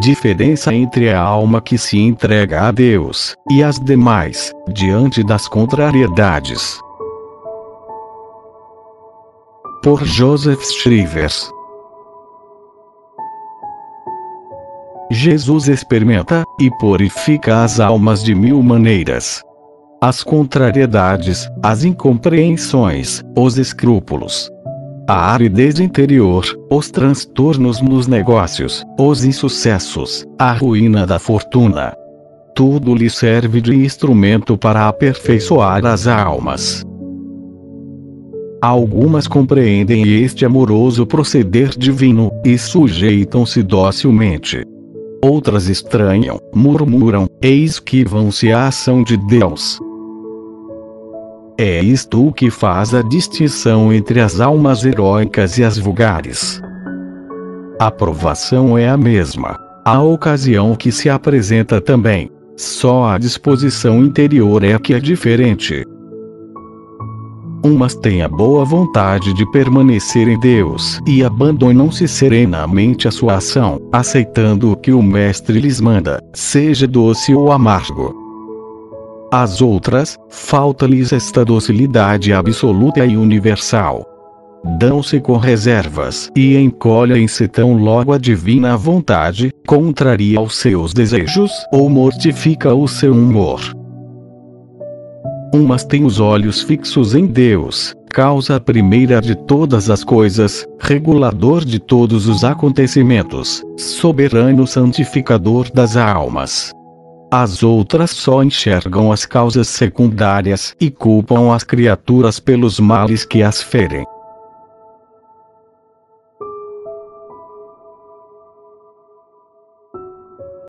Diferença entre a alma que se entrega a Deus e as demais, diante das contrariedades. Por Joseph Shrivers Jesus experimenta e purifica as almas de mil maneiras. As contrariedades, as incompreensões, os escrúpulos, a aridez interior, os transtornos nos negócios, os insucessos, a ruína da fortuna. Tudo lhe serve de instrumento para aperfeiçoar as almas. Algumas compreendem este amoroso proceder divino, e sujeitam-se docilmente. Outras estranham, murmuram, e esquivam-se à ação de Deus. É isto o que faz a distinção entre as almas heróicas e as vulgares. A provação é a mesma. A ocasião que se apresenta também. Só a disposição interior é que é diferente. Umas têm a boa vontade de permanecer em Deus e abandonam-se serenamente a sua ação, aceitando o que o Mestre lhes manda, seja doce ou amargo. As outras, falta-lhes esta docilidade absoluta e universal. Dão-se com reservas e encolhem-se tão logo a divina vontade, contraria os seus desejos ou mortifica o seu humor. Umas têm os olhos fixos em Deus, causa primeira de todas as coisas, regulador de todos os acontecimentos, soberano santificador das almas. As outras só enxergam as causas secundárias e culpam as criaturas pelos males que as ferem.